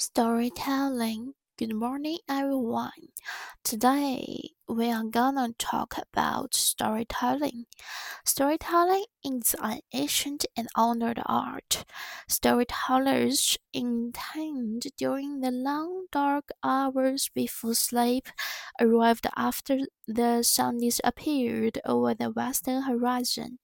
Storytelling. Good morning, everyone. Today we are gonna talk about storytelling. Storytelling is an ancient and honored art. Storytellers intend during the long dark hours before sleep arrived after the sun disappeared over the western horizon.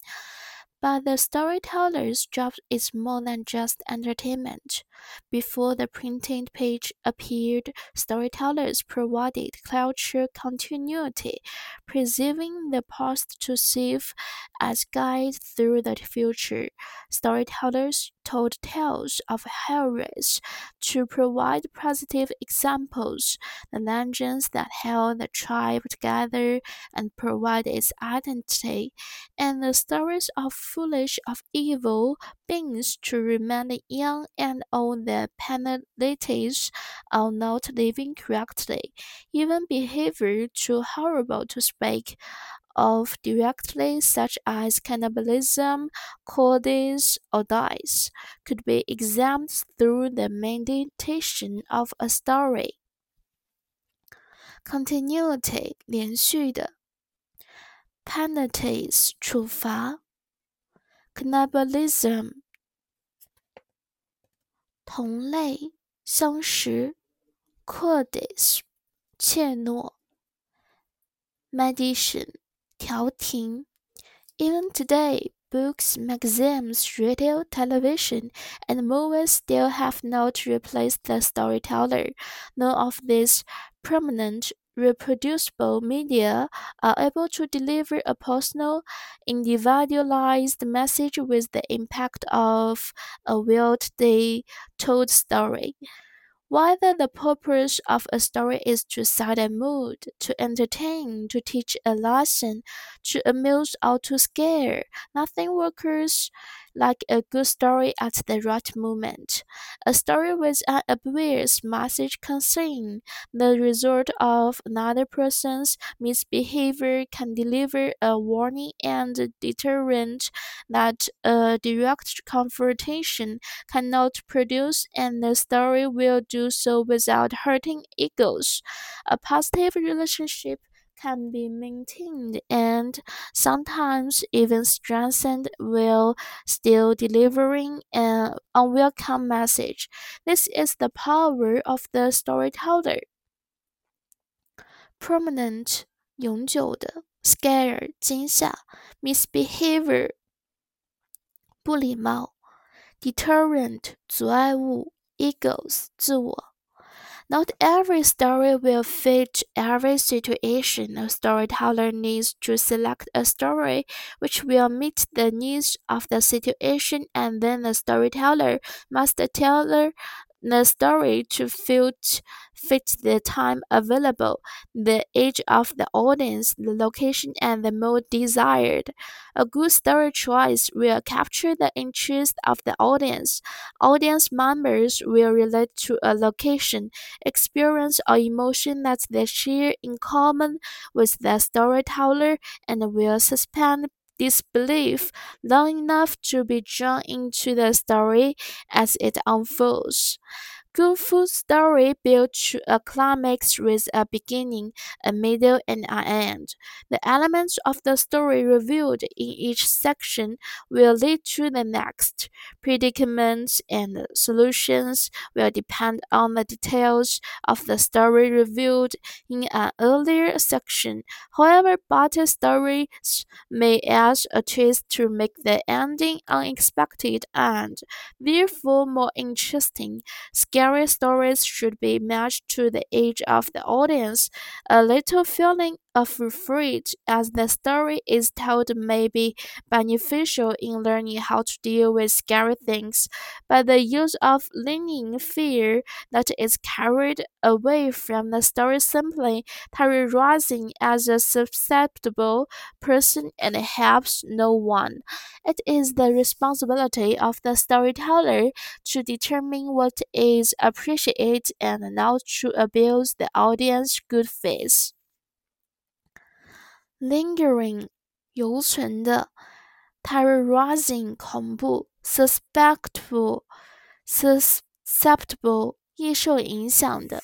But the storyteller's job is more than just entertainment. Before the printed page appeared, storytellers provided cultural continuity, preserving the past to serve as guide through the future. Storytellers told tales of heroes to provide positive examples, the legends that held the tribe together and provide its identity, and the stories of foolish of evil beings to remind the young and old the penalties of not living correctly, even behavior too horrible to speak of directly, such as cannibalism, cowardice, or dice, could be examined through the meditation of a story. Continuity 连续的，penalties 处罚，cannibalism 同类相食，cowardice 怯懦，meditation even today, books, magazines, radio, television, and movies still have not replaced the storyteller. None of these prominent reproducible media are able to deliver a personal, individualized message with the impact of a well-told story. Whether the purpose of a story is to set a mood, to entertain, to teach a lesson, to amuse, or to scare, nothing works like a good story at the right moment. A story with an obvious message concerning the result of another person's misbehavior can deliver a warning and deterrent that a direct confrontation cannot produce, and the story will do so without hurting egos. A positive relationship can be maintained and sometimes even strengthened while still delivering an unwelcome message. This is the power of the storyteller. Permanent 永久的，scare 惊吓，misbehavior 不礼貌，deterrent 阻碍物，egos 自我。 Not every story will fit every situation. A storyteller needs to select a story which will meet the needs of the situation, and then the storyteller must tailor the story to fit, fit the time available, the age of the audience, the location, and the mood desired. A good story choice will capture the interest of the audience. Audience members will relate to a location, experience, or emotion that they share in common with the storyteller and will suspend disbelief long enough to be drawn into the story as it unfolds. Food story built to a climax with a beginning, a middle, and an end. The elements of the story revealed in each section will lead to the next. Predicaments and solutions will depend on the details of the story revealed in an earlier section. However, better stories may add a twist to make the ending unexpected and, therefore, more interesting. Scary stories should be matched to the age of the audience. A little feeling of fright as the story is told may be beneficial in learning how to deal with scary things, but the use of leaning fear that is carried away from the story simply terrorizing as a susceptible person and helps no one. It is the responsibility of the storyteller to determine what is appreciated and not to abuse the audience's good faith Lingering 犹存的，terrorizing 恐怖，suspectful susceptible 易受影响的。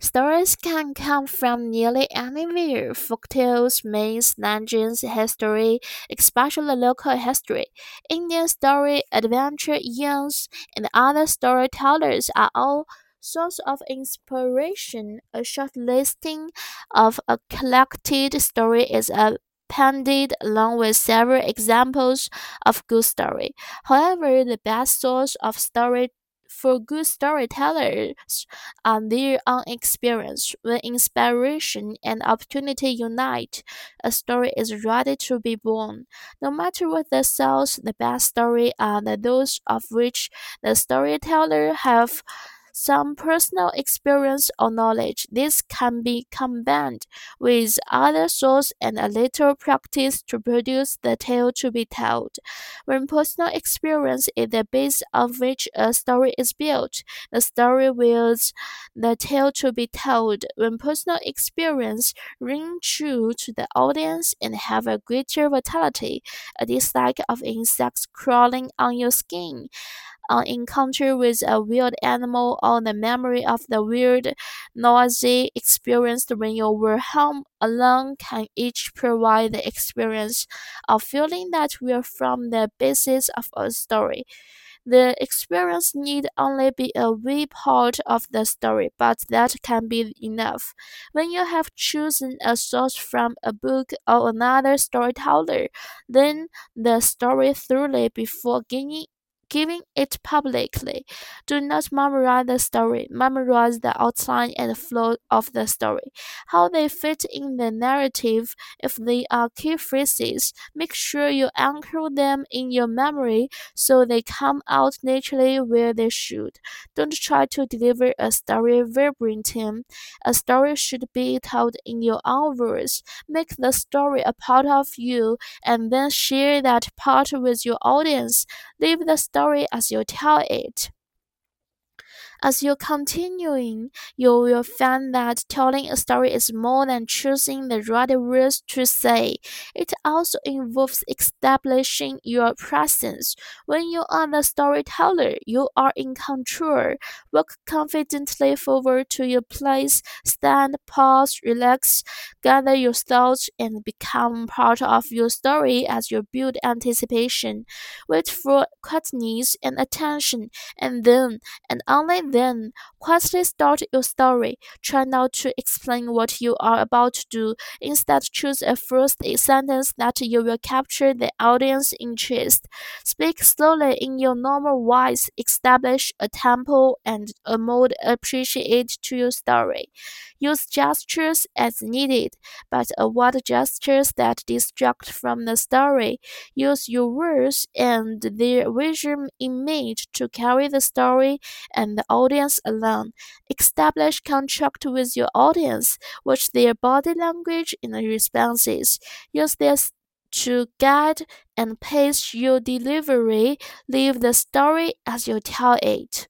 Stories can come from nearly anywhere folktales, myths, legends, history, especially local history. Indian story, adventure yarns, and other storytellers are all source of inspiration. A short listing of a collected story is appended along with several examples of good story. However, the best source of story for good storytellers are their own experience. When inspiration and opportunity unite, a story is ready to be born. No matter what the source, the best story are those of which the storyteller have some personal experience or knowledge. This can be combined with other sources and a little practice to produce the tale to be told. When personal experience is the base of which a story is built, the story wills the tale to be told. When personal experience ring true to the audience and have a greater vitality, a dislike of insects crawling on your skin, an encounter with a wild animal or the memory of the weird, noisy experience when you were home alone can each provide the experience of feeling that will form the basis of a story. The experience need only be a wee part of the story, but that can be enough. When you have chosen a source from a book or another storyteller, then the story thoroughly before giving giving it publicly. Do not memorize the story, memorize the outline and flow of the story, how they fit in the narrative. If they are key phrases, make sure you anchor them in your memory so they come out naturally where they should. Don't try to deliver a story verbatim. A story should be told in your own words. Make the story a part of you and then share that part with your audience. Leave the story story as you tell it. As you're continuing, you will find that telling a story is more than choosing the right words to say. It also involves establishing your presence. When you are the storyteller, you are in control. Walk confidently forward to your place, stand, pause, relax, gather your thoughts, and become part of your story as you build anticipation. Wait for quietness and attention, and then, and only then, quietly start your story. Try not to explain what you are about to do. Instead, choose a first sentence that you will capture the audience interest. Speak slowly in your normal voice. Establish a tempo and a mood appropriate to your story. Use gestures as needed, but avoid gestures that distract from the story. Use your words and their visual image to carry the story and the audience alone. Establish contact with your audience. Watch their body language and responses. Use this to guide and pace your delivery. Leave the story as you tell it.